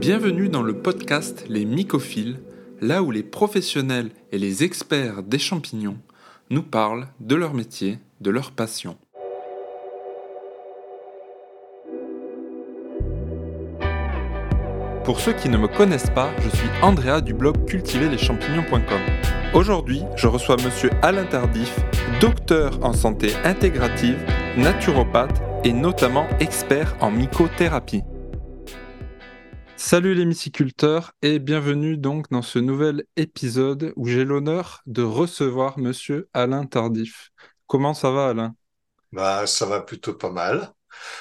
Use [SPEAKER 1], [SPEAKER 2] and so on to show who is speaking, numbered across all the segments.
[SPEAKER 1] Bienvenue dans le podcast Les Mycophiles, là où les professionnels et les experts des champignons nous parlent de leur métier, de leur passion. Pour ceux qui ne me connaissent pas, je suis Andrea du blog cultiverleschampignons.com. Aujourd'hui, je reçois monsieur Alain Tardif, docteur en santé intégrative, naturopathe et notamment expert en mycothérapie. Salut les myciculteurs et bienvenue donc dans ce nouvel épisode où j'ai l'honneur de recevoir monsieur Alain Tardif. Comment ça va Alain?
[SPEAKER 2] Bah ça va plutôt pas mal.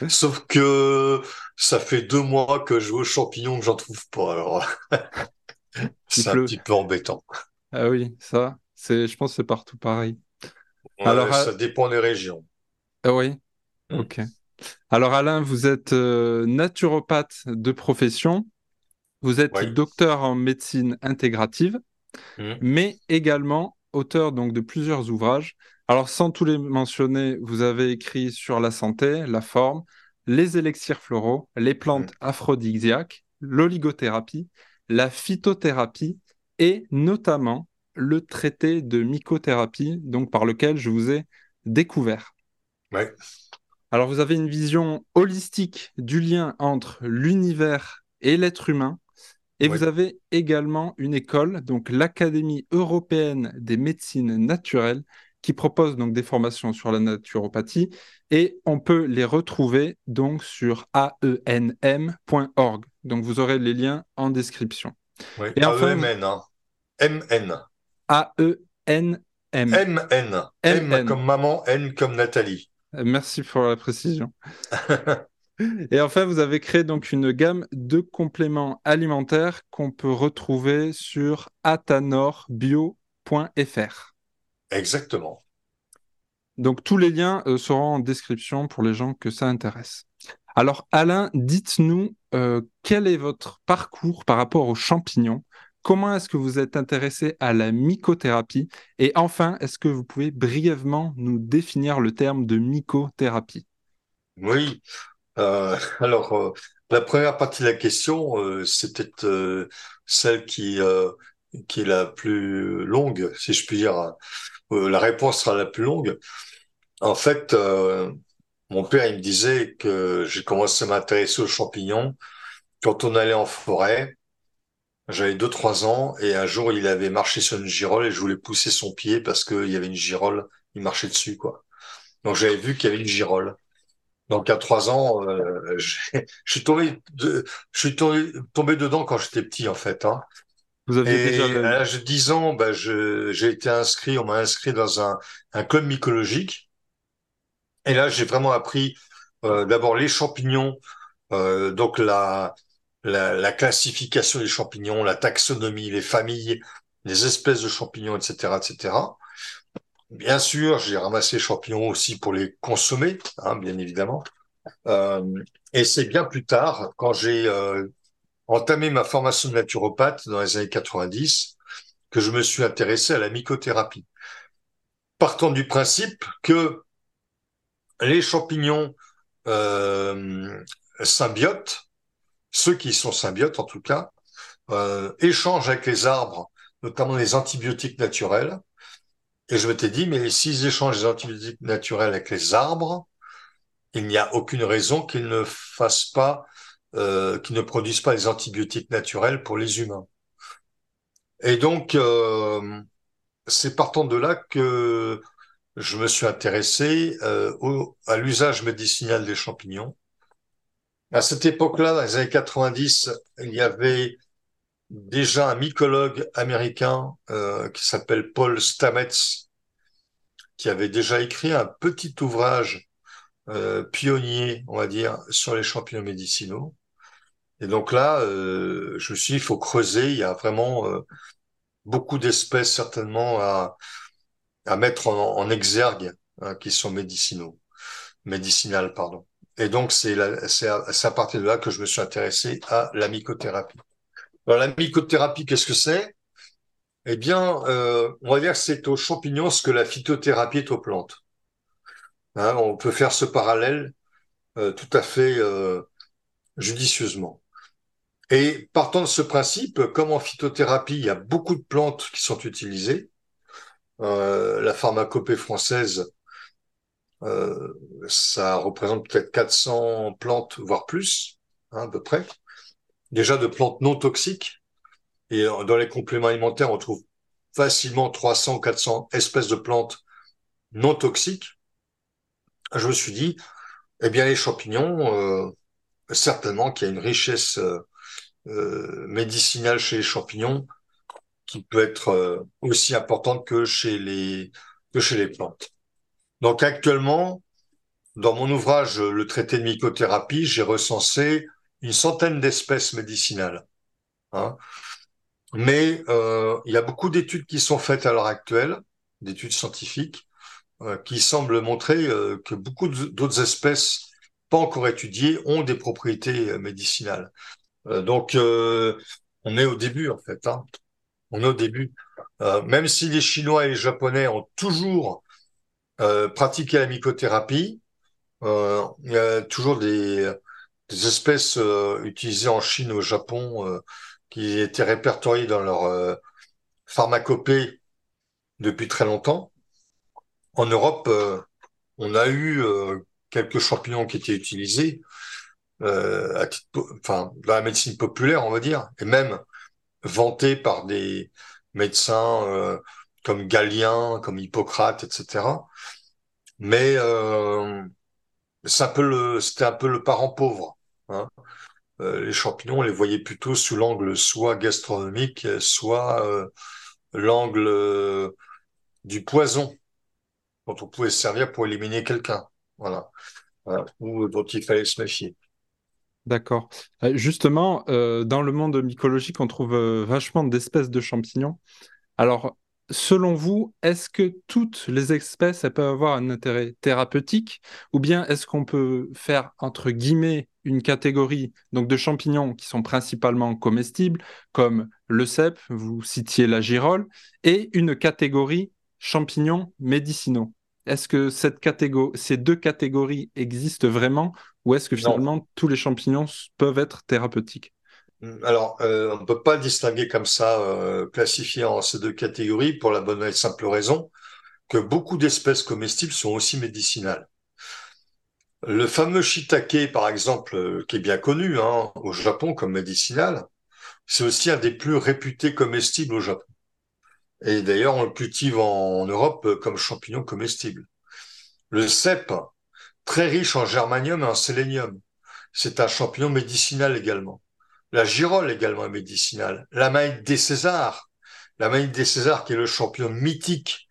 [SPEAKER 2] Sauf que ça fait deux mois que je joue aux champignons que j'en trouve pas, alors c'est un petit peu embêtant.
[SPEAKER 1] Ah oui, ça, c'est, je pense que c'est partout pareil.
[SPEAKER 2] alors, ça dépend des régions.
[SPEAKER 1] Ah oui, hmm. ok. Alors Alain, vous êtes euh, naturopathe de profession, vous êtes docteur en médecine intégrative, hmm. mais également auteur donc de plusieurs ouvrages. Alors, sans tous les mentionner, vous avez écrit sur la santé, la forme, les élixirs floraux, les plantes mm. aphrodisiaques, l'oligothérapie, la phytothérapie et notamment le traité de mycothérapie, donc par lequel je vous ai découvert.
[SPEAKER 2] Ouais.
[SPEAKER 1] Alors, vous avez une vision holistique du lien entre l'univers et l'être humain. Et vous avez également une école, donc l'Académie européenne des médecines naturelles, qui propose donc des formations sur la naturopathie et on peut les retrouver donc sur aenm.org. Donc vous aurez les liens en description.
[SPEAKER 2] Oui, et enfin, AEMN, hein. MN.
[SPEAKER 1] A-E-N-M.
[SPEAKER 2] M-N. M comme maman, N comme Nathalie.
[SPEAKER 1] Merci pour la précision. Et enfin, vous avez créé donc une gamme de compléments alimentaires qu'on peut retrouver sur atanorbio.fr.
[SPEAKER 2] Exactement.
[SPEAKER 1] Donc tous les liens euh, seront en description pour les gens que ça intéresse. Alors Alain, dites-nous euh, quel est votre parcours par rapport aux champignons Comment est-ce que vous êtes intéressé à la mycothérapie? Et enfin, est-ce que vous pouvez brièvement nous définir le terme de mycothérapie?
[SPEAKER 2] Oui. Euh, alors, la première partie de la question, c'était celle qui, qui est la plus longue, si je puis dire. Euh, la réponse sera la plus longue. En fait, euh, mon père, il me disait que j'ai commencé à m'intéresser aux champignons quand on allait en forêt. J'avais deux, trois ans et un jour, il avait marché sur une girole et je voulais pousser son pied parce qu'il y avait une girole, il marchait dessus, quoi. Donc, j'avais vu qu'il y avait une girole. Donc, à trois ans, euh, je suis tombé, de, je suis tombé, tombé dedans quand j'étais petit, en fait. Hein. Vous aviez déjà à l'âge de 10 ans, bah, j'ai été inscrit, on m'a inscrit dans un, un club mycologique. Et là, j'ai vraiment appris euh, d'abord les champignons, euh, donc la, la, la, classification des champignons, la taxonomie, les familles, les espèces de champignons, etc., etc. Bien sûr, j'ai ramassé champignons aussi pour les consommer, hein, bien évidemment. Euh, et c'est bien plus tard, quand j'ai euh, entamé ma formation de naturopathe dans les années 90 que je me suis intéressé à la mycothérapie. Partant du principe que les champignons euh, symbiotes, ceux qui sont symbiotes en tout cas, euh, échangent avec les arbres, notamment les antibiotiques naturels. Et je m'étais dit, mais s'ils échangent les antibiotiques naturels avec les arbres, il n'y a aucune raison qu'ils ne fassent pas euh, qui ne produisent pas les antibiotiques naturels pour les humains. Et donc, euh, c'est partant de là que je me suis intéressé au, à l'usage médicinal des champignons. À cette époque-là, dans les années 90, il y avait déjà un mycologue américain euh, qui s'appelle Paul Stamets, qui avait déjà écrit un petit ouvrage euh, pionnier, on va dire, sur les champignons médicinaux. Et donc là, euh, je me suis dit, il faut creuser. Il y a vraiment euh, beaucoup d'espèces certainement à, à mettre en, en exergue hein, qui sont médicinaux, médicinales, pardon. Et donc c'est à, à, partir de là que je me suis intéressé à la mycothérapie. Alors la mycothérapie, qu'est-ce que c'est? Eh bien, euh, on va dire que c'est aux champignons ce que la phytothérapie est aux plantes. Hein, on peut faire ce parallèle tout à fait judicieusement. Et partant de ce principe, comme en phytothérapie, il y a beaucoup de plantes qui sont utilisées, euh, la pharmacopée française, euh, ça représente peut-être 400 plantes, voire plus, hein, à peu près. Déjà de plantes non toxiques. Et dans les compléments alimentaires, on trouve facilement 300, 400 espèces de plantes non toxiques. Je me suis dit, eh bien, les champignons, euh, certainement qu'il y a une richesse euh, médicinale chez les champignons qui peut être euh, aussi importante que chez les que chez les plantes. Donc actuellement, dans mon ouvrage Le traité de mycothérapie, j'ai recensé une centaine d'espèces médicinales. Hein. Mais euh, il y a beaucoup d'études qui sont faites à l'heure actuelle, d'études scientifiques, euh, qui semblent montrer euh, que beaucoup d'autres espèces pas encore étudiées ont des propriétés médicinales. donc on est au début en fait. Hein on est au début. Même si les Chinois et les Japonais ont toujours euh, pratiqué la mycothérapie, euh, il y a toujours des, espèces utilisées en Chine au Japon qui étaient répertoriées dans leur pharmacopée depuis très longtemps. En Europe, on a eu quelques champignons qui étaient utilisés, à enfin, dans la médecine populaire, on va dire, et même vanté par des médecins euh, comme Galien, comme Hippocrate, etc. Mais euh, c'est un peu le, c'était un peu le parent pauvre. Hein. Euh, les champignons, on les voyait plutôt sous l'angle soit gastronomique, soit euh, l'angle du poison dont on pouvait se servir pour éliminer quelqu'un. Voilà. voilà. Ou dont il fallait se méfier.
[SPEAKER 1] D'accord. Justement, dans le monde mycologique, on trouve vachement d'espèces de champignons. Alors, selon vous, est-ce que toutes les espèces elles peuvent avoir un intérêt thérapeutique ou bien est-ce qu'on peut faire, entre guillemets, une catégorie donc, de champignons qui sont principalement comestibles, comme le cèpe, vous citiez la girole, et une catégorie champignons médicinaux? Est-ce que cette catégorie, ces deux catégories existent vraiment ou est-ce que finalement tous les champignons peuvent être thérapeutiques?
[SPEAKER 2] Alors, euh, on ne peut pas distinguer comme ça, euh, classifier en ces deux catégories pour la bonne et simple raison que beaucoup d'espèces comestibles sont aussi médicinales. Le fameux shiitake, par exemple, euh, qui est bien connu hein, au Japon comme médicinal, c'est aussi un des plus réputés comestibles au Japon. Et d'ailleurs, on le cultive en, Europe comme champignon comestible. Le cèpe, très riche en germanium et en sélénium. C'est un champignon médicinal également. La girole également est médicinale. La maïde des Césars. La maïde des Césars qui est le champignon mythique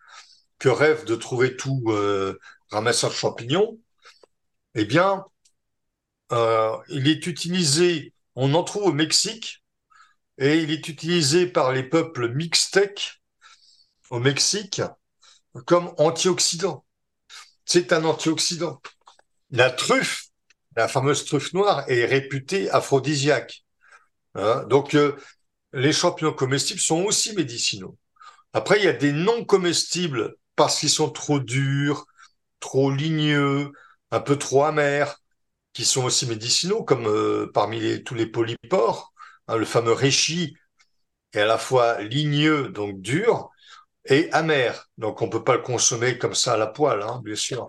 [SPEAKER 2] que rêve de trouver tout euh, ramasseur de champignons. Eh bien, euh, il est utilisé, on en trouve au Mexique, et il est utilisé par les peuples mixtèques au Mexique comme antioxydant. C'est un antioxydant. La truffe, la fameuse truffe noire, est réputée aphrodisiaque. Hein. Donc, euh, les champignons comestibles sont aussi médicinaux. Après, il y a des non comestibles parce qu'ils sont trop durs, trop ligneux, un peu trop amers, qui sont aussi médicinaux, comme euh, parmi tous les polypores, hein, le fameux réchi est à la fois ligneux, donc dur, et amer. Donc, on peut pas le consommer comme ça à la poêle, hein, bien sûr.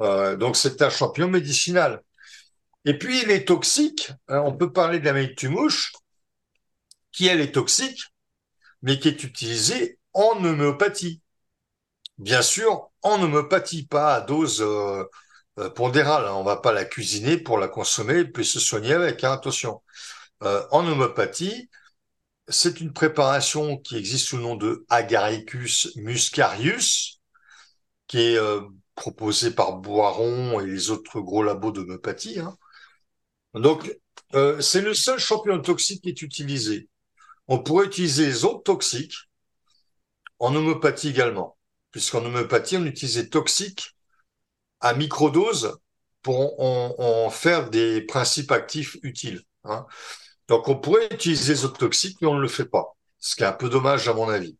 [SPEAKER 2] Euh, donc, c'est un champignon médicinal. Et puis, il est toxique. On peut parler de la mouche, qui elle est toxique, mais qui est utilisée en homéopathie. Bien sûr, en homéopathie, pas à dose euh, euh, pondérale. Hein. On va pas la cuisiner pour la consommer puis se soigner avec. Hein, attention. en homéopathie, c'est une préparation qui existe sous le nom de Agaricus muscarius, qui est euh, proposée par Boiron et les autres gros labos d'homéopathie. Hein. Donc, euh, c'est le seul champignon toxique qui est utilisé. On pourrait utiliser les autres toxiques en homéopathie également, puisqu'en homéopathie, on utilise les toxiques à microdose pour en, faire des principes actifs utiles. Hein. Donc on pourrait utiliser les autres toxiques, mais on ne le fait pas. Ce qui est un peu dommage à mon avis.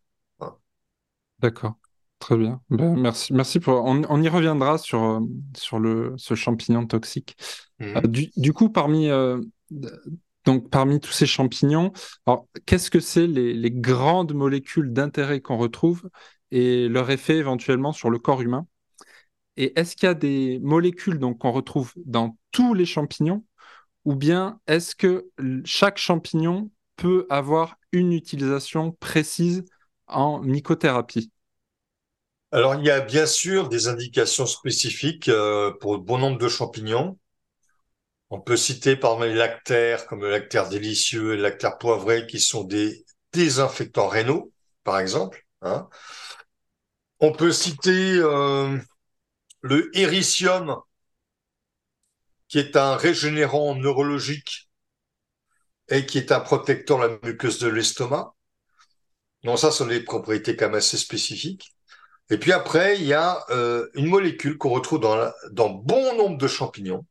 [SPEAKER 1] D'accord. Très bien. Ben, merci, merci pour. On, y reviendra sur, euh, sur le, ce champignon toxique.
[SPEAKER 2] Mhm.
[SPEAKER 1] Euh, du, coup, parmi, euh, donc, parmi tous ces champignons, qu'est-ce que c'est les, grandes molécules d'intérêt qu'on retrouve et leur effet éventuellement sur le corps humain? Et est-ce qu'il y a des molécules qu'on retrouve dans tous les champignons ou bien est-ce que chaque champignon peut avoir une utilisation précise en mycothérapie?
[SPEAKER 2] Alors, il y a bien sûr des indications spécifiques euh, pour bon nombre de champignons. On peut citer parmi les lactaires, comme le lactaire délicieux et le lactaire poivré, qui sont des désinfectants rénaux, par exemple. Hein. On peut citer euh, le héricium, qui est un régénérant neurologique et qui est un protecteur de la muqueuse de l'estomac. Donc ça, ce sont des propriétés quand même assez spécifiques. Et puis après, il y a euh, une molécule qu'on retrouve dans bon nombre de champignons.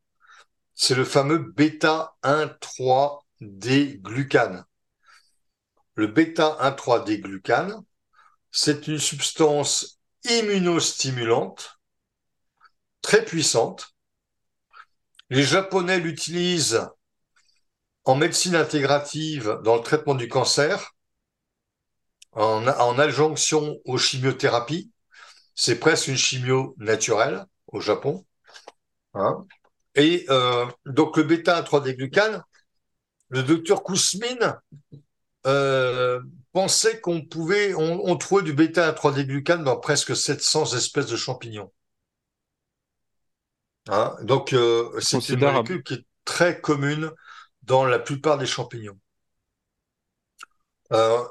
[SPEAKER 2] C'est le fameux bêta-1,3-D-glucane. Le bêta-1,3-D-glucane, c'est une substance immunostimulante très puissante. Les Japonais l'utilisent en médecine intégrative dans le traitement du cancer, en, en adjonction aux chimiothérapies. C'est presque une chimio naturelle au Japon. Hein. Et euh, donc le bêta-3-D-glucane, le docteur Kousmine euh, pensait qu'on pouvait, on, on trouvait du bêta-3-D-glucane dans presque 700 espèces de champignons. Hein? Donc euh, c'est une molécule qui est très commune dans la plupart des champignons.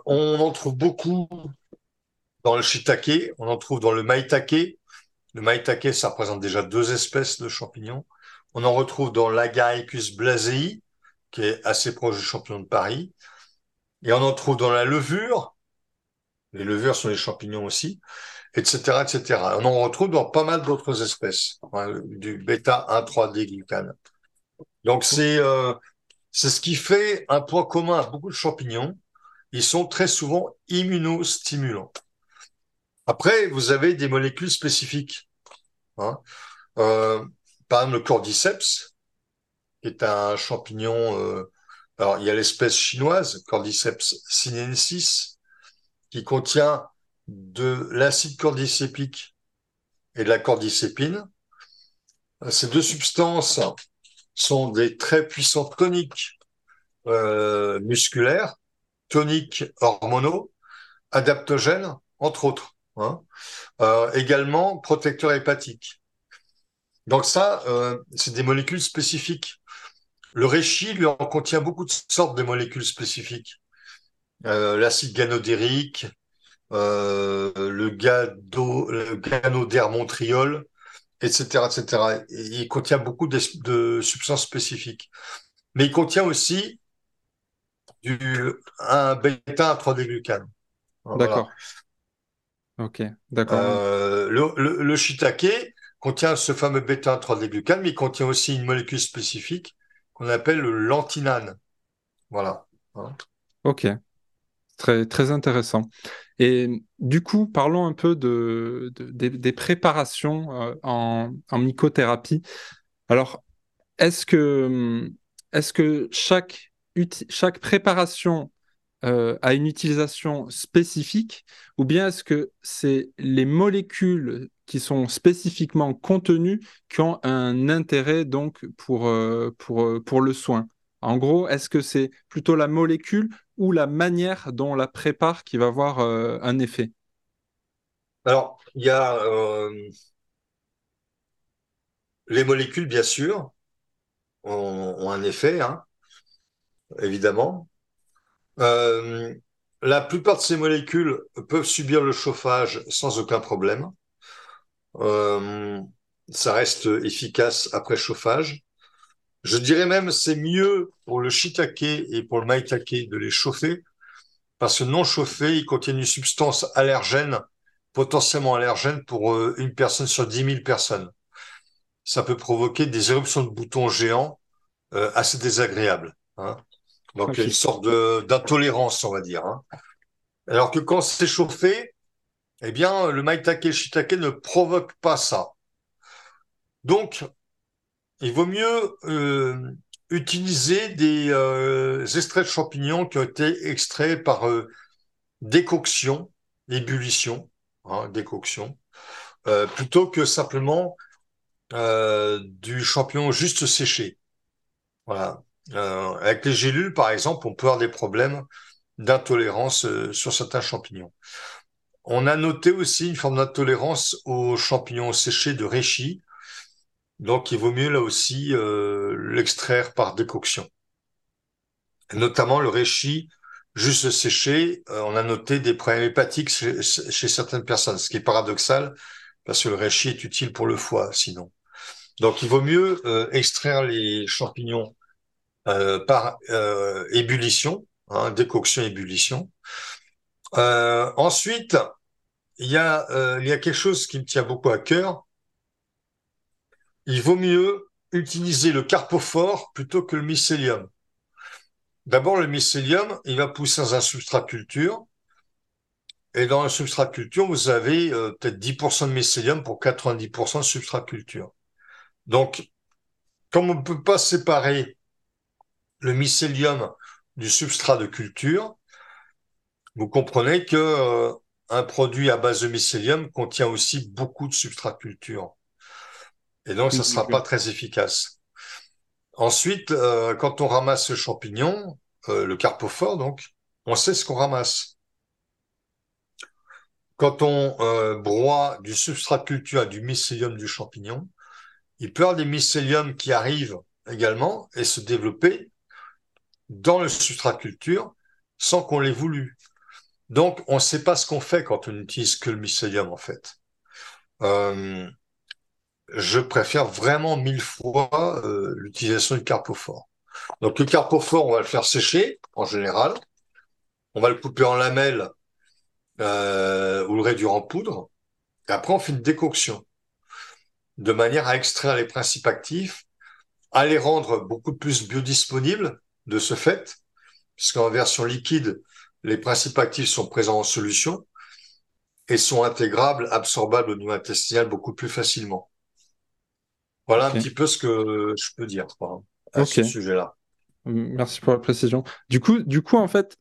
[SPEAKER 2] On en trouve beaucoup dans le shiitake, on en trouve dans le maitake. Le maitake, ça représente déjà deux espèces de champignons. On en retrouve dans l'Agaricus blasei, qui est assez proche du champignon de Paris. Et on en trouve dans la levure. Les levures sont des champignons aussi, etc., etc. On en retrouve dans pas mal d'autres espèces, hein, du bêta 1,3-D glucane. Donc c'est euh, c'est ce qui fait un point commun à beaucoup de champignons. Ils sont très souvent immunostimulants. Après, vous avez des molécules spécifiques. Hein. Euh, par exemple, le cordyceps, qui est un champignon. Euh, alors, il y a l'espèce chinoise, Cordyceps sinensis, qui contient de l'acide cordycépique et de la cordycépine. Ces deux substances sont des très puissants toniques euh, musculaires, toniques hormonaux, adaptogènes, entre autres. Hein. Euh, également protecteurs hépatiques. Donc ça, euh, c'est des molécules spécifiques. Le reishi lui en contient beaucoup de sortes de molécules spécifiques. Euh, l'acide ganodérique, euh, le, gado, le ganodermontriol, etc., etc. il contient beaucoup de, substances spécifiques. Mais il contient aussi du, un bêta 3-D-glucane.
[SPEAKER 1] D'accord. Ok, d'accord.
[SPEAKER 2] Euh, le, le, shiitake contient ce fameux bêta 3-D-glucane, mais il contient aussi une molécule spécifique qu'on appelle le lantinane. Voilà. Hein.
[SPEAKER 1] Ok, très, intéressant. Et du coup, parlons un peu de, des, préparations euh, en, mycothérapie. Alors, est-ce que, est que chaque, chaque préparation euh, a une utilisation spécifique ou bien est-ce que c'est les molécules qui sont spécifiquement contenues qui ont un intérêt donc pour, euh, pour, pour le soin? En gros, est-ce que c'est plutôt la molécule ou la manière dont on la prépare qui va avoir euh, un effet?
[SPEAKER 2] Alors, il y a les molécules, bien sûr, ont, un effet, hein, évidemment. Euh, la plupart de ces molécules peuvent subir le chauffage sans aucun problème. Euh, ça reste efficace après chauffage. Je dirais même c'est mieux pour le shiitake et pour le maitake de les chauffer parce que non chauffés, ils contiennent une substance allergène, potentiellement allergène pour euh, une personne sur 10 000 personnes. Ça peut provoquer des éruptions de boutons géants assez désagréables. Hein. Donc, il y a une sorte d'intolérance, on va dire. Hein. Alors que quand c'est chauffé, eh bien, le maitake shiitake ne provoquent pas ça. Donc, il vaut mieux euh, utiliser des euh, extraits de champignons qui ont été extraits par euh, décoction, ébullition, hein, décoction, plutôt que simplement du champignon juste séché. Voilà. Avec les gélules, par exemple, on peut avoir des problèmes d'intolérance sur certains champignons. On a noté aussi une forme d'intolérance aux champignons séchés de reishi. Donc, il vaut mieux là aussi euh, l'extraire par décoction. notamment le reishi juste séché, euh, on a noté des problèmes hépatiques chez, certaines personnes, ce qui est paradoxal parce que le reishi est utile pour le foie sinon. Donc, il vaut mieux euh, extraire les champignons par ébullition, hein, décoction ébullition. Euh, ensuite, il y a, euh, y a quelque chose qui me tient beaucoup à cœur. Il vaut mieux utiliser le carpophore plutôt que le mycélium. D'abord, le mycélium, il va pousser dans un substrat culture. Et dans le substrat culture, vous avez euh, peut-être 10% de mycélium pour 90% de substrat culture. Donc, comme on ne peut pas séparer le mycélium du substrat de culture, vous comprenez que euh, un produit à base de mycélium contient aussi beaucoup de substrat culture. Et donc, ça ne sera pas très efficace. Ensuite, euh, quand on ramasse ce champignon, euh, le carpophore, donc, on sait ce qu'on ramasse. Quand on broie du substrat culture à du mycélium du champignon, il peut y avoir des mycéliums qui arrivent également et se développer dans le substrat culture sans qu'on l'ait voulu. Donc, on ne sait pas ce qu'on fait quand on n'utilise que le mycélium, en fait. Euh, je préfère vraiment mille fois euh, l'utilisation du carpophore. Donc, le carpophore, on va le faire sécher, en général. On va le couper en lamelles euh, ou le réduire en poudre. Et après, on fait une décoction de manière à extraire les principes actifs, à les rendre beaucoup plus biodisponibles de ce fait, puisqu'en version liquide, les principes actifs sont présents en solution et sont intégrables, absorbables au niveau intestinal beaucoup plus facilement. Voilà un petit peu ce que je peux dire à ce sujet-là.
[SPEAKER 1] Merci pour la précision. Du coup, du coup en fait,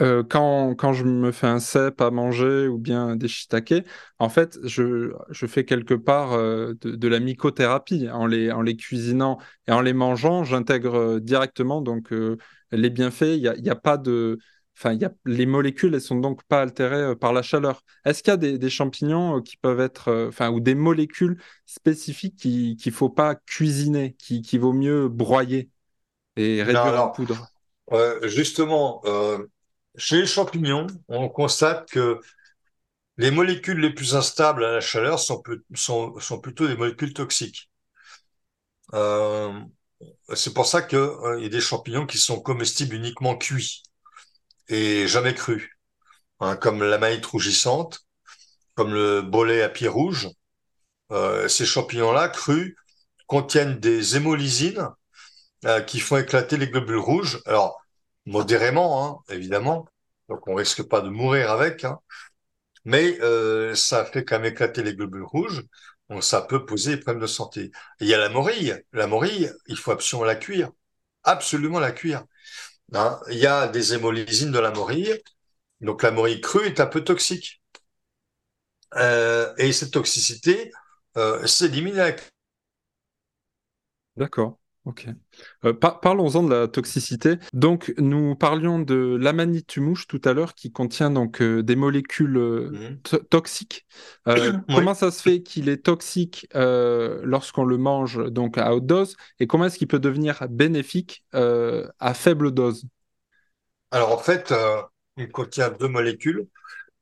[SPEAKER 1] euh, quand, quand, je me fais un cèpe à manger ou bien des shiitake, en fait, je, je fais quelque part euh, de, la mycothérapie en les, en les cuisinant et en les mangeant. J'intègre euh, directement donc les bienfaits. Il n'y a, y a, pas de Enfin, y a, les molécules, elles sont donc pas altérées par la chaleur. Est-ce qu'il y a des, champignons qui peuvent être, enfin, ou des molécules spécifiques qu'il ne faut pas cuisiner, qui, qui vaut mieux broyer et réduire en poudre?
[SPEAKER 2] Justement, chez les champignons, on constate que les molécules les plus instables à la chaleur sont, plutôt des molécules toxiques. c'est pour ça qu'il y a des champignons qui sont comestibles uniquement cuits et jamais cru, hein, comme la maïte rougissante, comme le bolet à pied rouge. Euh, ces champignons-là, crus, contiennent des hémolysines euh, qui font éclater les globules rouges. Alors, modérément, hein, évidemment, donc on risque pas de mourir avec, hein, mais euh, ça fait quand même éclater les globules rouges, ça peut poser des problèmes de santé. il y a la morille. La morille, il faut absolument la cuire, absolument la cuire. Hein, il y a des hémolysines de la morille. Donc la morille crue est un peu toxique. Euh, et cette toxicité euh, s'élimine avec.
[SPEAKER 1] D'accord. Ok. Euh, parlons-en de la toxicité. Donc, nous parlions de l'amanitumush tout à l'heure, qui contient donc des molécules mhm. toxiques. Comment ça se fait qu'il est toxique lorsqu'on le mange donc à haute dose, et comment est-ce qu'il peut devenir bénéfique à faible dose?
[SPEAKER 2] Alors, en fait, il contient deux molécules,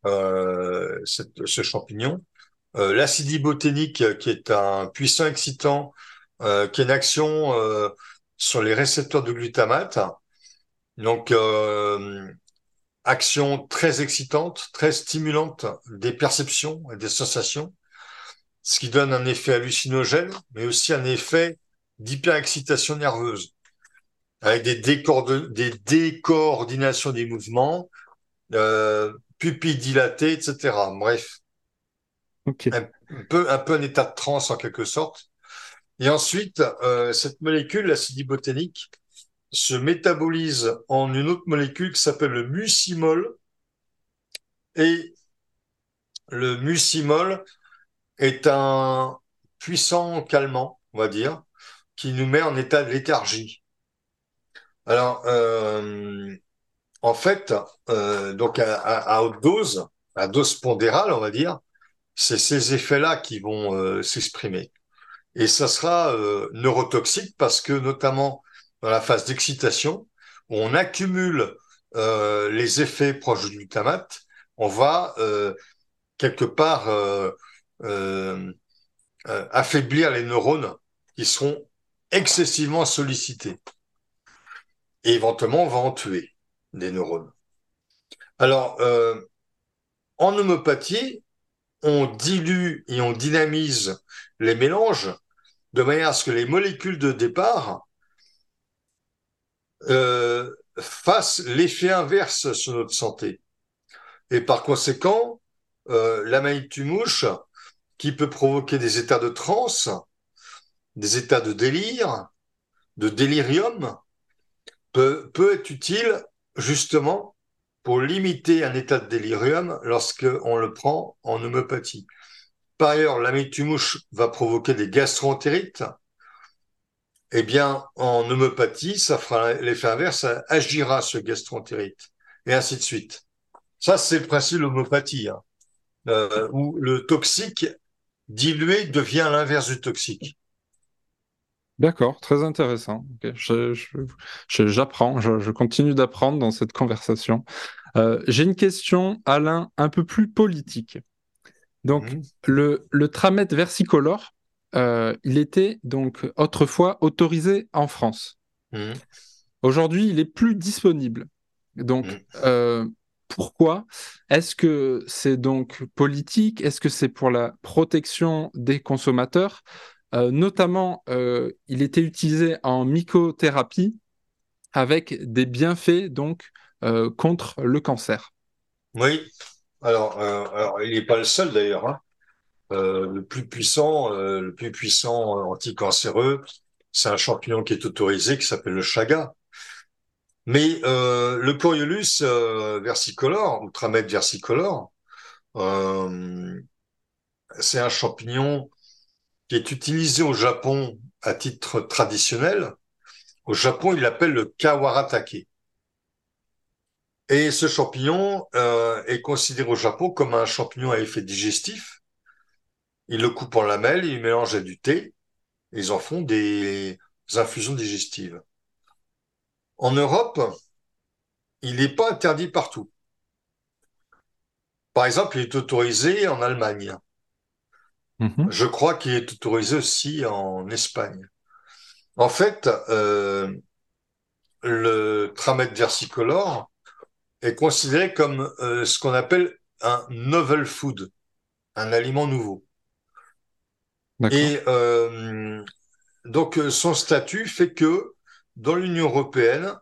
[SPEAKER 2] ce champignon. L'acidibothénique, qui est un puissant excitant euh, qui a une action euh, sur les récepteurs de glutamate. Donc, euh, action très excitante, très stimulante des perceptions et des sensations, ce qui donne un effet hallucinogène, mais aussi un effet d'hyperexcitation nerveuse, avec des, des décoordinations des mouvements, pupilles dilatées, etc. Bref, un, peu, un peu un état de transe en quelque sorte. Et ensuite, euh, cette molécule, l'acide boténique, se métabolise en une autre molécule qui s'appelle le mucimol. Et le mucimol est un puissant calmant, on va dire, qui nous met en état de léthargie. Alors, euh, en fait, euh, donc à, haute dose, à dose pondérale, on va dire, c'est ces effets-là qui vont euh, s'exprimer. Et ça sera euh, neurotoxique parce que notamment dans la phase d'excitation, où on accumule euh, les effets proches du glutamate, on va euh, quelque part affaiblir les neurones qui seront excessivement sollicités. Et éventuellement, on va en tuer des neurones. Alors, en homéopathie, on dilue et on dynamise les mélanges de manière à ce que les molécules de départ euh, fassent l'effet inverse sur notre santé. Et par conséquent, euh, la mouche, qui peut provoquer des états de transe, des états de délire, de délirium, peut, peut être utile justement pour limiter un état de délirium lorsqu'on le prend en homéopathie. Par ailleurs, l'amétumouche va provoquer des gastroentérites. Eh bien, en homéopathie, ça fera l'effet inverse, ça agira ce gastroentérite, et ainsi de suite. Ça, c'est le principe de l'homéopathie, hein. euh, où le toxique dilué devient l'inverse du toxique.
[SPEAKER 1] D'accord, très intéressant. J'apprends, je, continue d'apprendre dans cette conversation. Euh, j'ai une question, Alain, un peu plus politique. Donc, mmh. le, le tramètre versicolore, euh, il était donc autrefois autorisé en France. Mmh. Aujourd'hui, il est plus disponible. Donc, mmh. euh, pourquoi Est-ce que c'est donc politique? Est-ce que c'est pour la protection des consommateurs? Euh, notamment, il était utilisé en mycothérapie avec des bienfaits donc contre le cancer.
[SPEAKER 2] Oui, alors, il n'est pas le seul d'ailleurs. Hein. le plus puissant, le plus puissant anticancéreux, c'est un champignon qui est autorisé qui s'appelle le chaga. Mais le Coriolus versicolore, ou Tramède versicolore, c'est un champignon qui est utilisé au Japon à titre traditionnel. Au Japon, il l'appelle le kawaratake. Et ce champignon euh, est considéré au Japon comme un champignon à effet digestif. Ils le coupent en lamelles, ils mélangent à du thé, et ils en font des infusions digestives. En Europe, il n'est pas interdit partout. Par exemple, il est autorisé en Allemagne. Mhm. Je crois qu'il est autorisé aussi en Espagne. En fait, euh, le tramètre versicolore est considéré comme euh, ce qu'on appelle un novel food, un aliment nouveau. Et euh, donc son statut fait que dans l'Union européenne,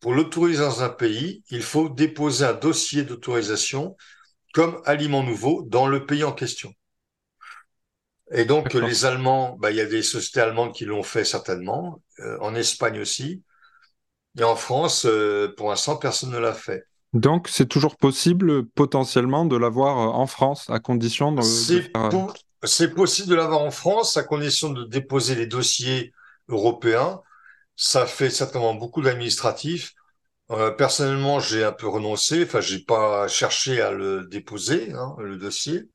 [SPEAKER 2] pour l'autoriser dans un pays, il faut déposer un dossier d'autorisation comme aliment nouveau dans le pays en question. Et donc les Allemands, bah, il y a des sociétés allemandes qui l'ont fait certainement, euh, en Espagne aussi, et en France, euh, pour l'instant, personne ne l'a fait.
[SPEAKER 1] Donc c'est toujours possible potentiellement de l'avoir euh, en France à condition de...
[SPEAKER 2] C'est possible de l'avoir en France à condition de déposer les dossiers européens. Ça fait certainement beaucoup d'administratifs. personnellement, j'ai un peu renoncé. Enfin, j'ai pas cherché à le déposer, hein, le dossier.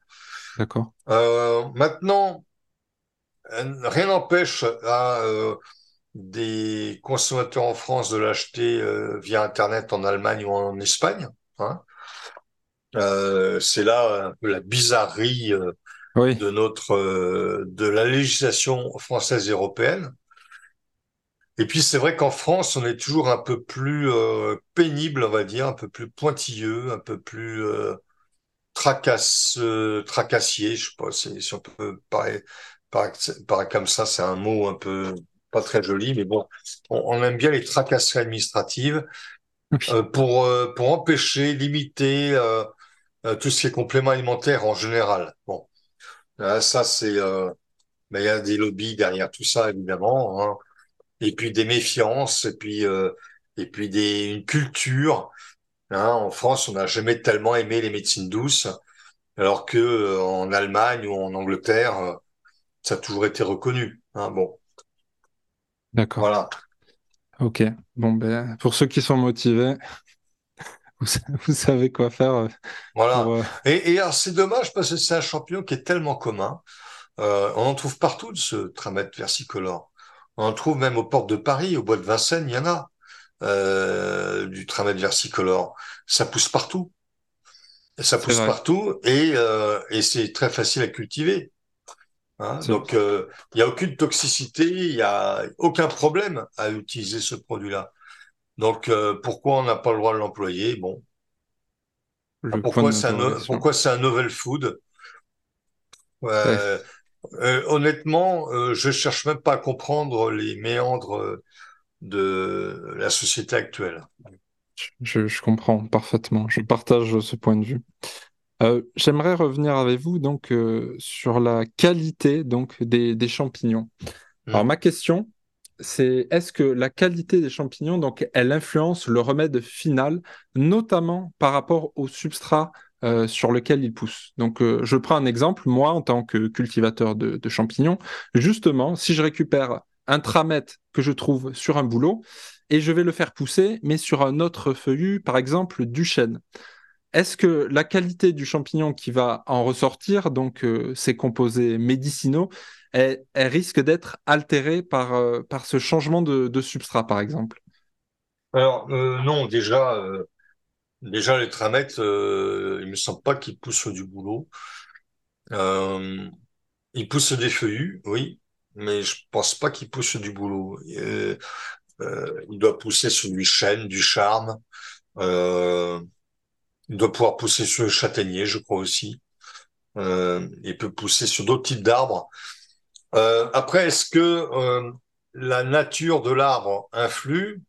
[SPEAKER 1] D'accord.
[SPEAKER 2] Euh, maintenant, rien n'empêche à euh, des consommateurs en France de l'acheter euh, via Internet en Allemagne ou en Espagne. Hein. c'est là un peu la bizarrerie de notre de la législation française et européenne. Et puis c'est vrai qu'en France, on est toujours un peu plus pénible, on va dire, un peu plus pointilleux, un peu plus tracasse, euh, tracassier, je sais pas si, on peut parler, parler, comme ça, c'est un mot un peu pas très joli, mais bon, on, aime bien les tracasseries administratives euh, pour euh, pour empêcher, limiter tout ce qui est complément alimentaire en général. Bon, Ah, ça, c'est, euh, mais il y a des lobbies derrière tout ça, évidemment, hein. Et puis des méfiances, et puis, euh, et puis des, une culture. Hein. En France, on n'a jamais tellement aimé les médecines douces, alors que euh, en Allemagne ou en Angleterre, euh, ça a toujours été reconnu. Hein. Bon,
[SPEAKER 1] D'accord.
[SPEAKER 2] voilà.
[SPEAKER 1] Ok. Bon, ben, pour ceux qui sont motivés, vous, vous savez quoi faire. euh,
[SPEAKER 2] Voilà.
[SPEAKER 1] Pour, euh,
[SPEAKER 2] Et, et alors, c'est dommage parce que c'est un champignon qui est tellement commun. Euh, on en trouve partout de ce tramètre versicolore. On en trouve même aux portes de Paris, au bois de Vincennes, il y en a euh, du tramètre versicolore. Ça pousse partout. Ça pousse partout et, et c'est très facile à cultiver. Hein. Donc, euh, il n'y a aucune toxicité, il n'y a aucun problème à utiliser ce produit-là. Donc, euh, pourquoi on n'a pas le droit de l'employer? Bon,
[SPEAKER 1] Le point
[SPEAKER 2] pourquoi c'est un, novel food? Euh, honnêtement, je cherche même pas à comprendre les méandres de la société actuelle.
[SPEAKER 1] je, je comprends parfaitement. Je partage ce point de vue. Euh, j'aimerais revenir avec vous donc euh, sur la qualité donc des, des champignons. Alors
[SPEAKER 2] Hmm.
[SPEAKER 1] ma question, c'est est-ce que la qualité des champignons donc elle influence le remède final, notamment par rapport au substrat euh, sur lequel ils poussent? Donc je prends un exemple. Moi, en tant que cultivateur de, de champignons, justement, si je récupère un tramètre que je trouve sur un bouleau et je vais le faire pousser, mais sur un autre feuillu, par exemple du chêne. Est-ce que la qualité du champignon qui va en ressortir, donc euh, ces composés médicinaux, elle, risque d'être altérée par, euh, par ce changement de, substrat, par exemple?
[SPEAKER 2] Alors, euh, non, déjà, euh, déjà les tramètres, euh, il me semble pas qu'ils poussent du boulot. Ils poussent des feuillus, oui, mais je pense pas qu'ils poussent du boulot. Il doit pousser sur du chêne, du charme. Il doit pouvoir pousser sur le châtaignier, je crois aussi. Euh, il peut pousser sur d'autres types d'arbres. Euh, après, est-ce que euh, la nature de l'arbre influe?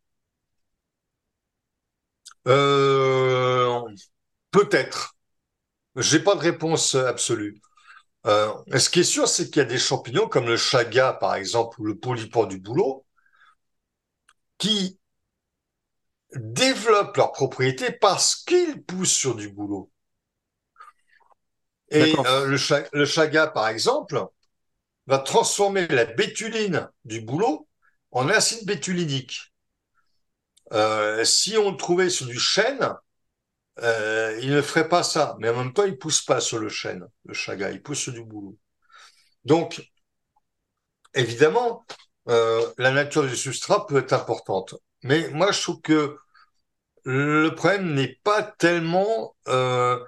[SPEAKER 2] Peut-être. J'ai pas de réponse absolue. Ce qui est sûr, c'est qu'il y a des champignons comme le chaga, par exemple, ou le polypore du bouleau, qui développent leurs propriétés parce qu'ils poussent sur du bouleau. Et euh, le, cha- le chaga, par exemple, va transformer la bétuline du bouleau en acide bétulinique. Euh, si on le trouvait sur du chêne, euh, il ne ferait pas ça. Mais en même temps, il pousse pas sur le chêne, le chaga, il pousse sur du bouleau. Donc, évidemment, la nature du substrat peut être importante. Mais moi, je trouve que le problème n'est pas tellement euh,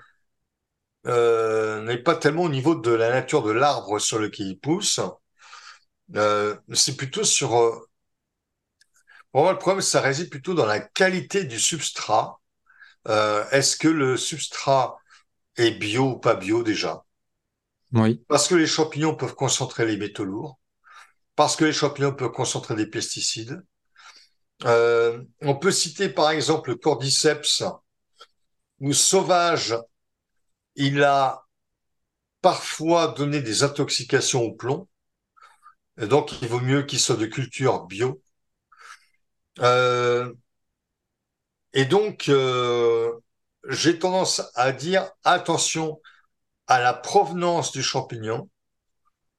[SPEAKER 2] euh, n'est pas tellement au niveau de la nature de l'arbre sur lequel il pousse. Euh, c'est plutôt sur pour moi, le problème, ça réside plutôt dans la qualité du substrat. Est-ce que le substrat est bio ou pas bio déjà?
[SPEAKER 1] Oui,
[SPEAKER 2] Parce que les champignons peuvent concentrer les métaux lourds, parce que les champignons peuvent concentrer des pesticides. Euh, on peut citer par exemple le cordyceps, où sauvage, il a parfois donné des intoxications au plomb, donc il vaut mieux qu'il soit de culture bio. Euh, et donc, euh, j'ai tendance à dire attention à la provenance du champignon.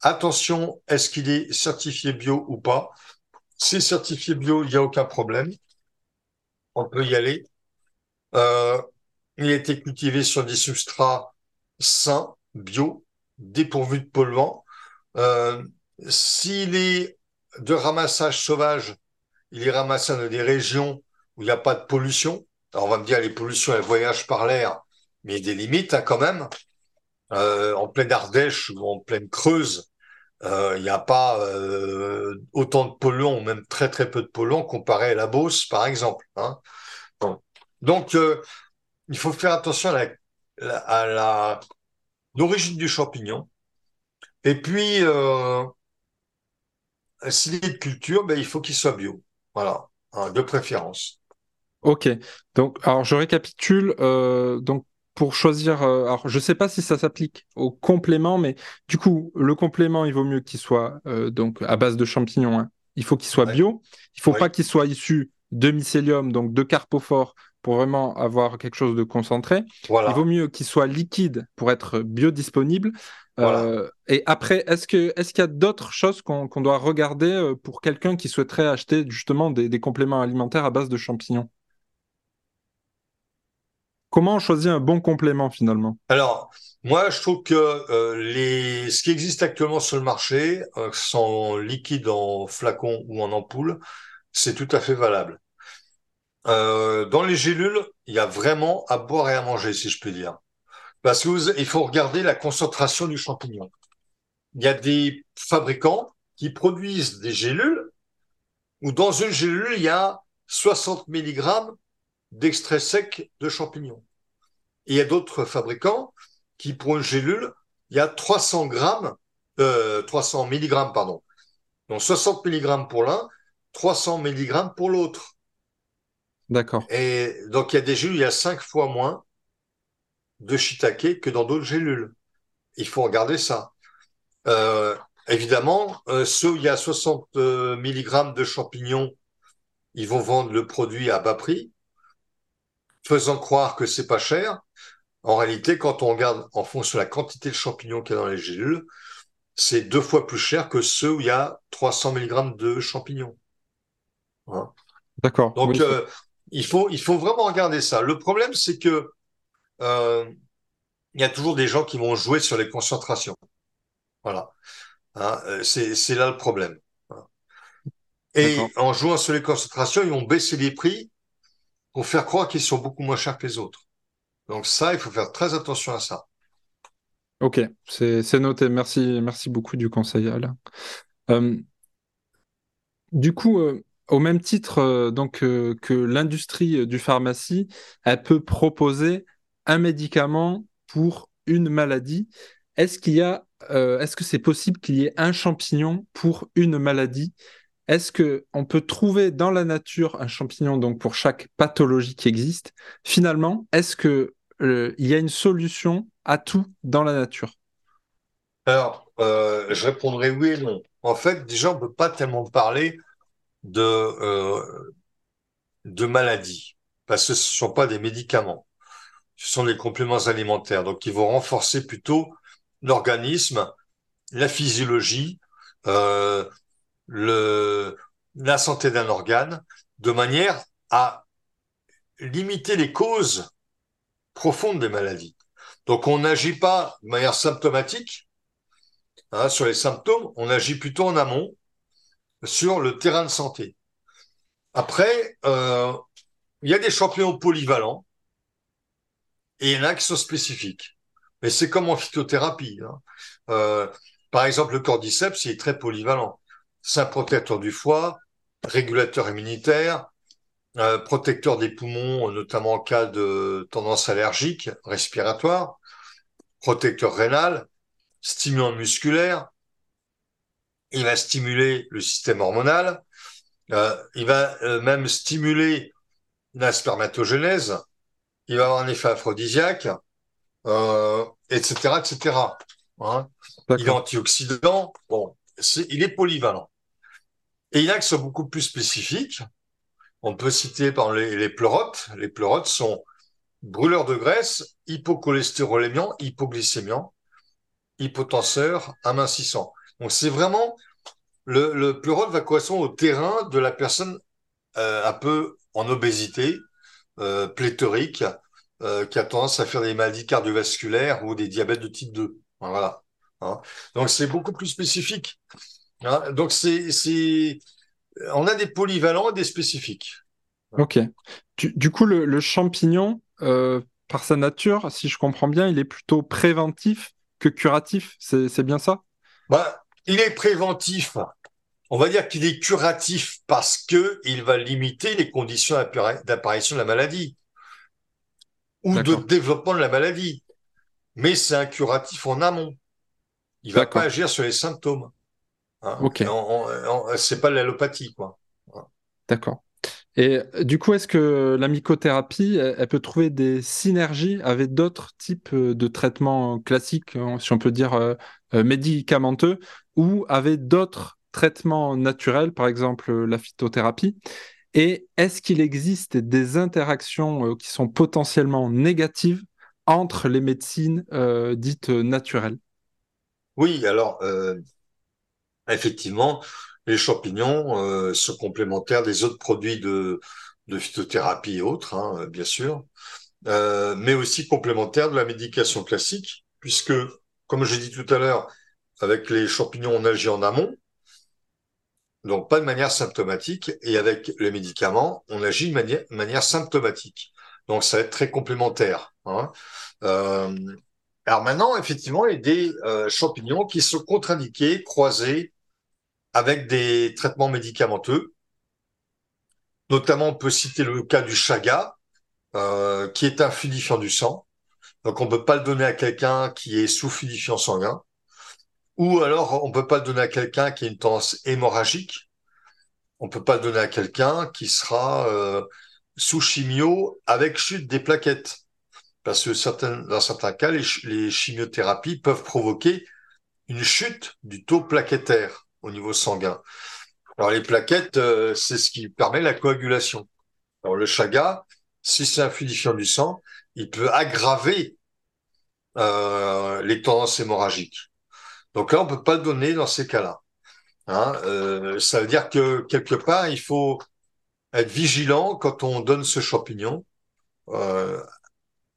[SPEAKER 2] Attention, est-ce qu'il est certifié bio ou pas? C'est certifié bio, il n'y a aucun problème. On peut y aller. Euh, il a été cultivé sur des substrats sains, bio, dépourvus de polluants. Euh, s'il est de ramassage sauvage, il est ramassé dans des régions où il n'y a pas de pollution. On va me dire les pollutions, elles voyagent par l'air, mais il y a des limites hein, quand même. Euh, en pleine Ardèche ou en pleine Creuse, il n'y a pas euh, autant de polluants, ou même très très peu de polluants comparé à la Beauce, par exemple. Hein. Bon. Donc, euh, il faut faire attention à la, à la l'origine du champignon. Et puis, euh, s'il est de culture, ben, il faut qu'il soit bio. Voilà, hein, de préférence.
[SPEAKER 1] ok. Donc, alors je récapitule. euh, donc, pour choisir, euh, alors je ne sais pas si ça s'applique au complément, mais du coup, le complément, il vaut mieux qu'il soit euh, donc à base de champignons. Hein. Il faut qu'il soit bio. Il ne faut pas qu'il soit issu de mycélium, donc de carpophore, pour vraiment avoir quelque chose de concentré. Il vaut mieux qu'il soit liquide pour être biodisponible. Euh, et après, est-ce qu'il est y a d'autres choses qu'on doit regarder pour quelqu'un qui souhaiterait acheter justement des compléments alimentaires à base de champignons? Comment on un bon complément finalement?
[SPEAKER 2] Alors, moi, je trouve que euh, ce qui existe actuellement sur le marché, euh, sans liquide en flacon ou en ampoule, c'est tout à fait valable. Euh, dans les gélules, il y a vraiment à boire et à manger, si je peux dire. Parce qu'il faut regarder la concentration du champignon. Il y a des fabricants qui produisent des gélules où dans une gélule, il y a 60 mg d'extrait sec de champignons. Et il y a d'autres fabricants qui, pour une gélule, il y a 300 grammes, euh, 300 mg, pardon. Donc 60 mg pour l'un, 300 mg pour l'autre.
[SPEAKER 1] D'accord.
[SPEAKER 2] Et donc il y a des gélules, il y a 5 fois moins de shiitake que dans d'autres gélules. Il faut regarder ça. Euh, évidemment, euh, ceux où il y a 60 euh, mg de champignons, ils vont vendre le produit à bas prix faisant croire que c'est pas cher. En réalité, quand on regarde en fonction de la quantité de champignons qu'il y a dans les gélules, c'est deux fois plus cher que ceux où il y a 300 mg de champignons.
[SPEAKER 1] Hein. D'accord.
[SPEAKER 2] Donc, euh, il, faut, il faut vraiment regarder ça. Le problème, c'est que euh, il y a toujours des gens qui vont jouer sur les concentrations. Voilà. Hein, euh, c'est là le problème. Et en jouant sur les concentrations, ils vont baisser les prix pour faire croire qu'ils sont beaucoup moins chers que les autres. Donc ça, il faut faire très attention à ça.
[SPEAKER 1] Ok, c'est noté. Merci, merci beaucoup du conseil, Alain. Euh, du coup, euh, au même titre euh, que l'industrie du pharmacie, elle peut proposer un médicament pour une maladie. Est-ce que c'est possible qu'il y ait un champignon pour une maladie? Est-ce que on peut trouver dans la nature un champignon donc pour chaque pathologie qui existe? Finalement, est-ce que euh, y a une solution à tout dans la nature?
[SPEAKER 2] Alors, euh, je répondrai oui et non. En fait, déjà, on peut pas tellement parler de euh, maladies parce que ce ne sont pas des médicaments, ce sont des compléments alimentaires, donc ils vont renforcer plutôt l'organisme, la physiologie. La santé d'un organe de manière à limiter les causes profondes des maladies. Donc on n'agit pas de manière symptomatique hein, sur les symptômes, on agit plutôt en amont sur le terrain de santé. Après, euh, il y a des champignons polyvalents et il y en a spécifiques. Mais c'est comme en phytothérapie. Hein. Euh, par exemple, le cordyceps, il est très polyvalent c'est protecteur du foie, régulateur immunitaire, euh, protecteur des poumons, notamment en cas de tendance allergique respiratoire, protecteur rénal, stimulant musculaire. Il va stimuler le système hormonal. Euh, il va euh, même stimuler la spermatogénèse. Il va avoir un effet aphrodisiaque, etc., etc. Hein. il est antioxydant. Bon, il est polyvalent. Et il y en a qui sont beaucoup plus spécifiques. On peut citer par les, les pleurotes. Les pleurotes sont brûleurs de graisse, hypocholestérolémiants, hypoglycémiants, hypotenseurs, amincissants. Donc c'est vraiment le, le pleurote va correspondre au terrain de la personne euh, un peu en obésité, euh, pléthorique, euh, qui a tendance à faire des maladies cardiovasculaires ou des diabètes de type 2. Voilà. Hein. Donc c'est beaucoup plus spécifique. Hein, donc, c'est, on a des polyvalents et des spécifiques.
[SPEAKER 1] Ok. Du, coup, le, champignon, euh, par sa nature, si je comprends bien, il est plutôt préventif que curatif. C'est, bien ça?
[SPEAKER 2] Bah, Il est préventif. On va dire qu'il est curatif parce que il va limiter les conditions d'apparition de la maladie ou de développement de la maladie. Mais c'est un curatif en amont. Il va pas agir sur les symptômes. Hein. Ok. C'est pas l'allopathie, quoi.
[SPEAKER 1] D'accord. Et du coup, est-ce que la mycothérapie, elle, peut trouver des synergies avec d'autres types de traitements classiques, hein, si on peut dire médicamenteux, ou avec d'autres traitements naturels, par exemple la phytothérapie? Et est-ce qu'il existe des interactions qui sont potentiellement négatives entre les médecines dites naturelles?
[SPEAKER 2] Oui, alors effectivement, les champignons euh, sont complémentaires des autres produits de, de phytothérapie et autres, hein, bien sûr, euh, mais aussi complémentaires de la médication classique, puisque, comme j'ai dit tout à l'heure, avec les champignons, on agit en amont, donc pas de manière symptomatique, et avec les médicaments, on agit de manière, manière symptomatique. Donc ça va être très complémentaire. Hein. Euh, alors maintenant, effectivement, il y a des euh, champignons qui sont contre-indiqués, croisés avec des traitements médicamenteux. Notamment, on peut citer le cas du chaga, euh, qui est un fluidifiant du sang. Donc, on ne peut pas le donner à quelqu'un qui est sous fluidifiant sanguin. Ou alors, on ne peut pas le donner à quelqu'un qui a une tendance hémorragique. On ne peut pas le donner à quelqu'un qui sera euh, sous chimio avec chute des plaquettes. Parce que dans certains cas, les, les chimiothérapies peuvent provoquer une chute du taux plaquettaire au niveau sanguin. Alors les plaquettes, euh, c'est ce qui permet la coagulation. Alors le chaga, si c'est un fluidifiant du sang, il peut aggraver euh, les tendances hémorragiques. Donc là, on peut pas le donner dans ces cas-là. Hein, euh, ça veut dire que quelque part, il faut être vigilant quand on donne ce champignon euh,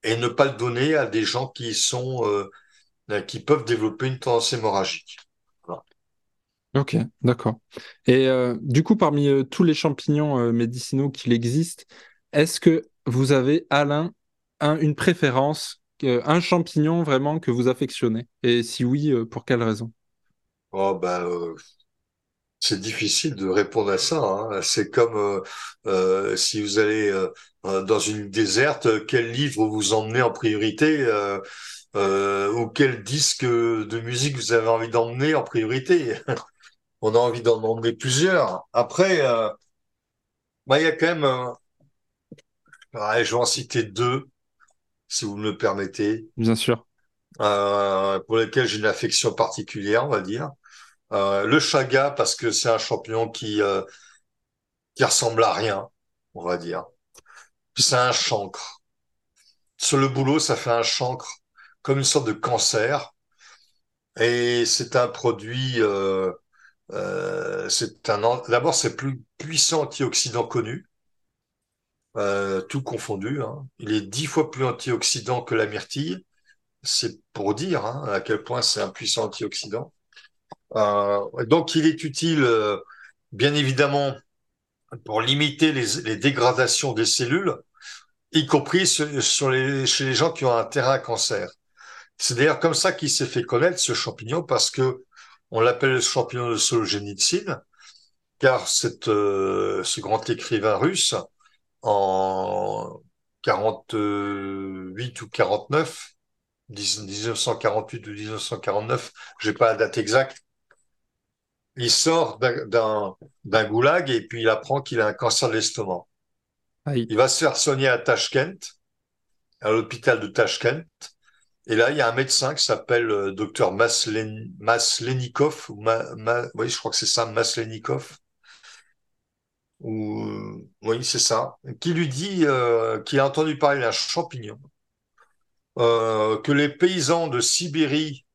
[SPEAKER 2] et ne pas le donner à des gens qui sont euh, qui peuvent développer une tendance hémorragique.
[SPEAKER 1] Ok, d'accord. Et euh, du coup, parmi euh, tous les champignons euh, médicinaux qu'il existe, est-ce que vous avez, Alain, une préférence, un champignon vraiment que vous affectionnez? Et si oui, pour quelle raison?
[SPEAKER 2] Oh, ben, c'est difficile de répondre à ça. Hein. C'est comme si vous allez dans une déserte, quel livre vous emmenez en priorité ou quel disque de musique vous avez envie d'emmener en priorité? On a envie d'en emmener plusieurs. Après, euh, bah, il y a quand même, euh, je vais en citer deux, si vous me le permettez.
[SPEAKER 1] Bien sûr.
[SPEAKER 2] Euh, pour lesquels j'ai une affection particulière, on va dire. Le chaga, parce que c'est un champignon qui, qui ressemble à rien, on va dire. C'est un chancre. Sur le boulot, ça fait un chancre, comme une sorte de cancer. Et c'est un produit euh, c'est un d'abord c'est le plus puissant antioxydant connu, euh, tout confondu. Hein. Il est dix fois plus antioxydant que la myrtille. C'est pour dire hein, à quel point c'est un puissant antioxydant. Euh, donc il est utile, euh, bien évidemment, pour limiter les, dégradations des cellules, y compris chez les gens qui ont un terrain cancer. C'est d'ailleurs comme ça qu'il s'est fait connaître ce champignon parce que on l'appelle le champignon de Solzhenitsyn, car euh, ce grand écrivain russe, en 48 ou 49, 1948 ou 1949, j'ai pas la date exacte, il sort d'un goulag et puis il apprend qu'il a un cancer de l'estomac. Il va se faire soigner à Tashkent, à l'hôpital de Tashkent. Et là, il y a un médecin qui s'appelle euh, docteur Maslenikov, ou oui, je crois que c'est ça, Maslenikov, ou euh, oui, c'est ça, qui lui dit euh, qu'il a entendu parler d'un champignon euh, que les paysans de Sibérie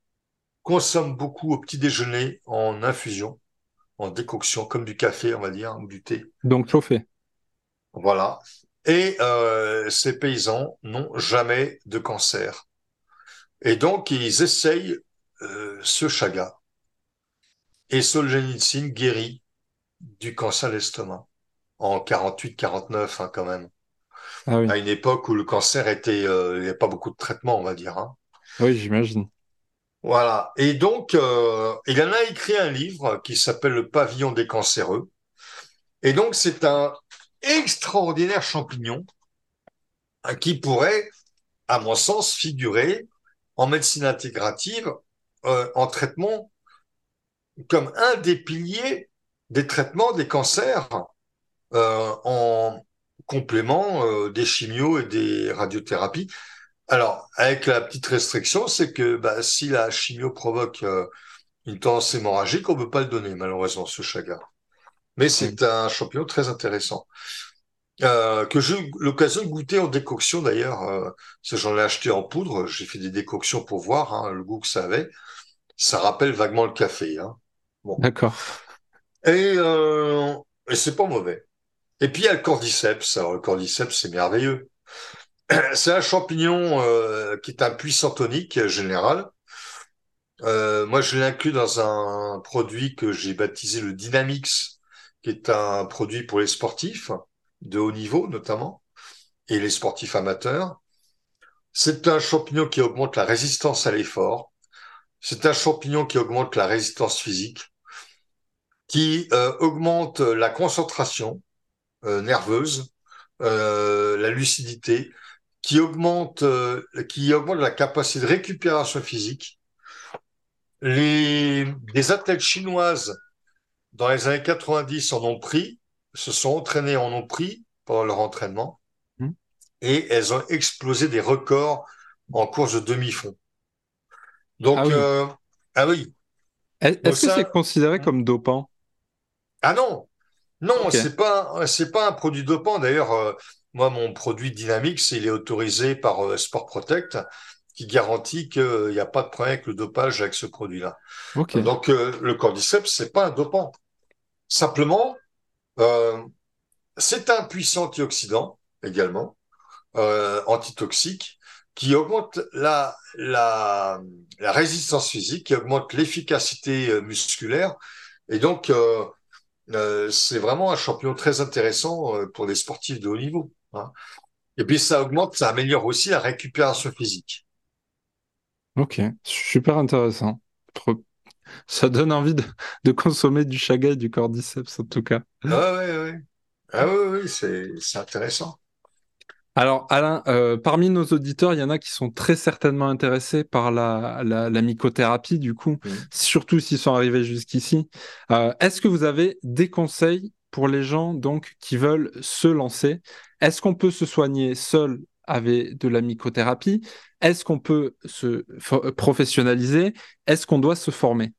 [SPEAKER 2] consomment beaucoup au petit déjeuner en infusion, en décoction, comme du café, on va dire, ou du thé.
[SPEAKER 1] Donc chauffé.
[SPEAKER 2] Voilà. Et euh, ces paysans n'ont jamais de cancer. Et donc, ils essayent euh, ce chaga. Et Solzhenitsyn guérit du cancer de l'estomac en 48-49 hein, quand même. Ah oui. À une époque où le cancer était, euh, il n'y avait pas beaucoup de traitements, on va dire. Hein.
[SPEAKER 1] Oui, j'imagine.
[SPEAKER 2] Voilà. Et donc, euh, il en a écrit un livre qui s'appelle Le pavillon des cancéreux. Et donc, c'est un extraordinaire champignon hein, qui pourrait, à mon sens, figurer en médecine intégrative euh, en traitement comme un des piliers des traitements des cancers en complément des chimios et des radiothérapies. Alors, avec la petite restriction, c'est que bah, si la chimio provoque une tendance hémorragique, on ne peut pas le donner, malheureusement, ce chaga. Mais c'est un champignon très intéressant. Euh, que j'ai eu l'occasion de goûter en décoction d'ailleurs. Euh, j'en ai acheté en poudre. J'ai fait des décoctions pour voir hein, le goût que ça avait. Ça rappelle vaguement le café. Hein.
[SPEAKER 1] Bon. D'accord.
[SPEAKER 2] Et, euh, et c'est pas mauvais. Et puis il y a le cordyceps. Alors le cordyceps, c'est merveilleux. C'est un champignon euh, qui est un puissant tonique général. Euh, moi, je l'ai inclus dans un produit que j'ai baptisé le Dynamix, qui est un produit pour les sportifs de haut niveau notamment, et les sportifs amateurs. C'est un champignon qui augmente la résistance à l'effort. C'est un champignon qui augmente la résistance physique, qui euh, augmente la concentration euh, nerveuse, euh, la lucidité, qui augmente, qui augmente la capacité de récupération physique. Les, athlètes chinoises dans les années 90 en ont pris se sont entraînées en ont pris pendant leur entraînement hmm. et elles ont explosé des records en course de demi-fond. Donc, ah oui. Euh, ah
[SPEAKER 1] Est-ce que c'est considéré comme dopant?
[SPEAKER 2] Ah non, non, c'est pas, c'est pas un produit dopant. D'ailleurs, euh, moi, mon produit Dynamix, il est autorisé par euh, Sport Protect, qui garantit qu'il n'y a pas de problème avec le dopage avec ce produit-là. Donc, le cordyceps, c'est pas un dopant. Simplement, euh, c'est un puissant antioxydant également, euh, antitoxique, qui augmente la, la, la, résistance physique, qui augmente l'efficacité euh, musculaire. Et donc, euh, euh, c'est vraiment un champion très intéressant euh, pour les sportifs de haut niveau. Hein. Et puis, ça augmente, ça améliore aussi la récupération physique.
[SPEAKER 1] Ok, super intéressant. Ça donne envie de, consommer du chaga et du cordyceps, en tout cas.
[SPEAKER 2] Ah oui, oui. Ah oui, oui, c'est intéressant.
[SPEAKER 1] Alors, Alain, euh, parmi nos auditeurs, il y en a qui sont très certainement intéressés par la, la, mycothérapie, du coup, mmh. surtout s'ils sont arrivés jusqu'ici. Euh, est-ce que vous avez des conseils pour les gens donc qui veulent se lancer? Est-ce qu'on peut se soigner seul avec de la mycothérapie? Est-ce qu'on peut se professionnaliser? Est-ce qu'on doit se former?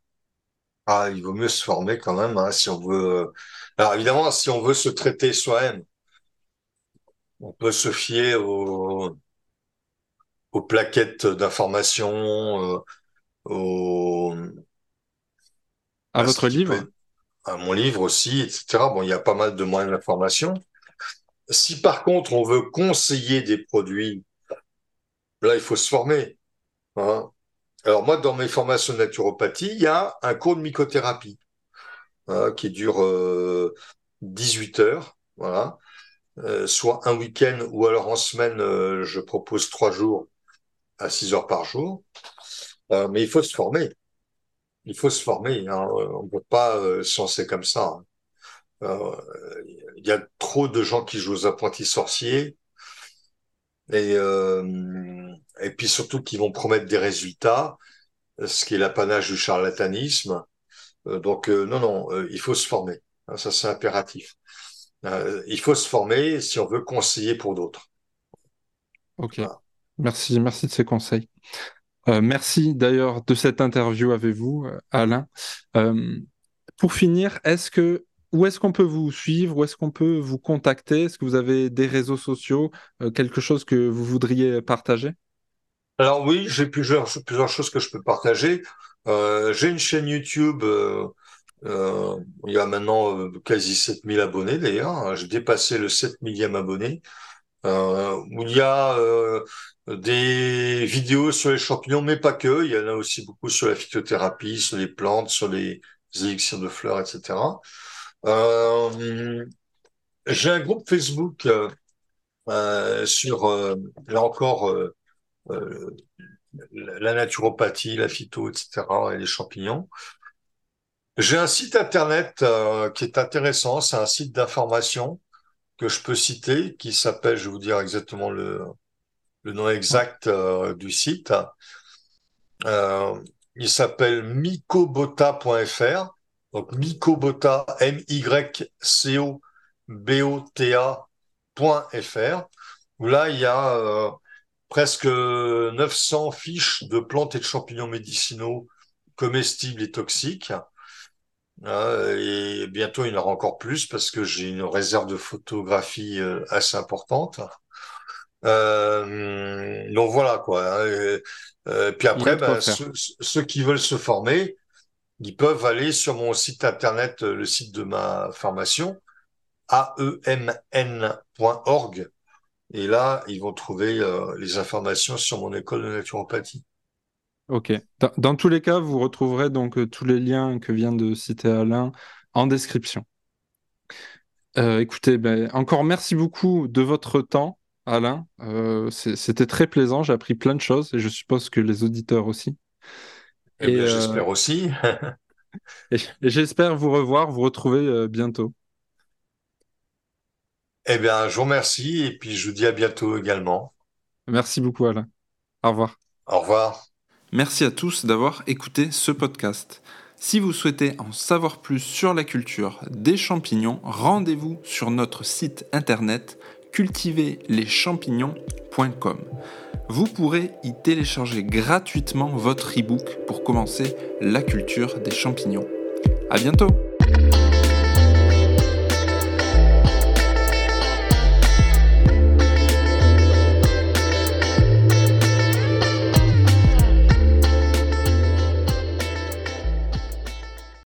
[SPEAKER 2] Ah, il vaut mieux se former quand même, hein, si on veut. Euh, alors évidemment, si on veut se traiter soi-même, on peut se fier aux, aux plaquettes d'information, euh, aux...
[SPEAKER 1] à, votre livre,
[SPEAKER 2] à mon livre aussi, etc. Bon, il y a pas mal de moyens d'information. Si par contre on veut conseiller des produits, là il faut se former. Hein. Alors moi, dans mes formations de naturopathie, il y a un cours de mycothérapie hein, qui dure 18 euh, heures, euh, soit un week-end ou alors en semaine, euh, je propose trois jours à 6 heures par jour. mais il faut se former. Il faut se former. Hein. On ne peut pas se lancer comme ça. Il y a trop de gens qui jouent aux apprentis sorciers et, euh, et puis surtout qui vont promettre des résultats, ce qui est l'apanage du charlatanisme. Euh, donc euh, non, non, euh, il faut se former. Hein, ça, c'est impératif. il faut se former si on veut conseiller pour d'autres.
[SPEAKER 1] Ok. Merci, merci de ces conseils. merci d'ailleurs de cette interview avec vous, Alain. pour finir, est-ce que où est-ce qu'on peut vous suivre? Où est-ce qu'on peut vous contacter? Est-ce que vous avez des réseaux sociaux euh, Quelque chose que vous voudriez partager?
[SPEAKER 2] Alors oui, j'ai plusieurs, choses que je peux partager. Euh, j'ai une chaîne YouTube. Euh, il y a maintenant quasi 7000 abonnés d'ailleurs. J'ai dépassé le 7 millième abonné. où il y a des vidéos sur les champignons, mais pas que. Il y en a aussi beaucoup sur la phytothérapie, sur les plantes, sur les élixirs de fleurs, etc. Euh, j'ai un groupe Facebook euh, euh sur, là encore, la naturopathie, la phyto, etc., et les champignons. J'ai un site internet qui est intéressant, c'est un site d'information que je peux citer, qui s'appelle, je vais vous dire exactement le, le nom exact du site. il s'appelle mycobota.fr donc Mycobota, M-Y-C-O, bota.fr, où là, il y a euh, presque 900 fiches de plantes et de champignons médicinaux comestibles et toxiques. Euh, et bientôt, il y en aura encore plus parce que j'ai une réserve de photographie euh, assez importante. Euh, donc voilà quoi. Hein. puis après, ben, ceux, qui veulent se former, ils peuvent aller sur mon site internet, le site de ma formation, aemn.org. Et là, ils vont trouver les informations sur mon école de naturopathie.
[SPEAKER 1] Ok. Dans, tous les cas, vous retrouverez donc euh, tous les liens que vient de citer Alain en description. Euh, écoutez, ben, encore merci beaucoup de votre temps, Alain. Euh, c'était très plaisant, j'ai appris plein de choses et je suppose que les auditeurs aussi.
[SPEAKER 2] Eh et, j'espère aussi.
[SPEAKER 1] et, j'espère vous revoir, vous retrouver bientôt.
[SPEAKER 2] Eh bien, je vous remercie et puis je vous dis à bientôt également.
[SPEAKER 1] Merci beaucoup, Alain. Au revoir.
[SPEAKER 2] Au revoir.
[SPEAKER 1] Merci à tous d'avoir écouté ce podcast. Si vous souhaitez en savoir plus sur la culture des champignons, rendez-vous sur notre site internet cultiverleschampignons.com. Vous pourrez y télécharger gratuitement votre e-book pour commencer la culture des champignons. À bientôt!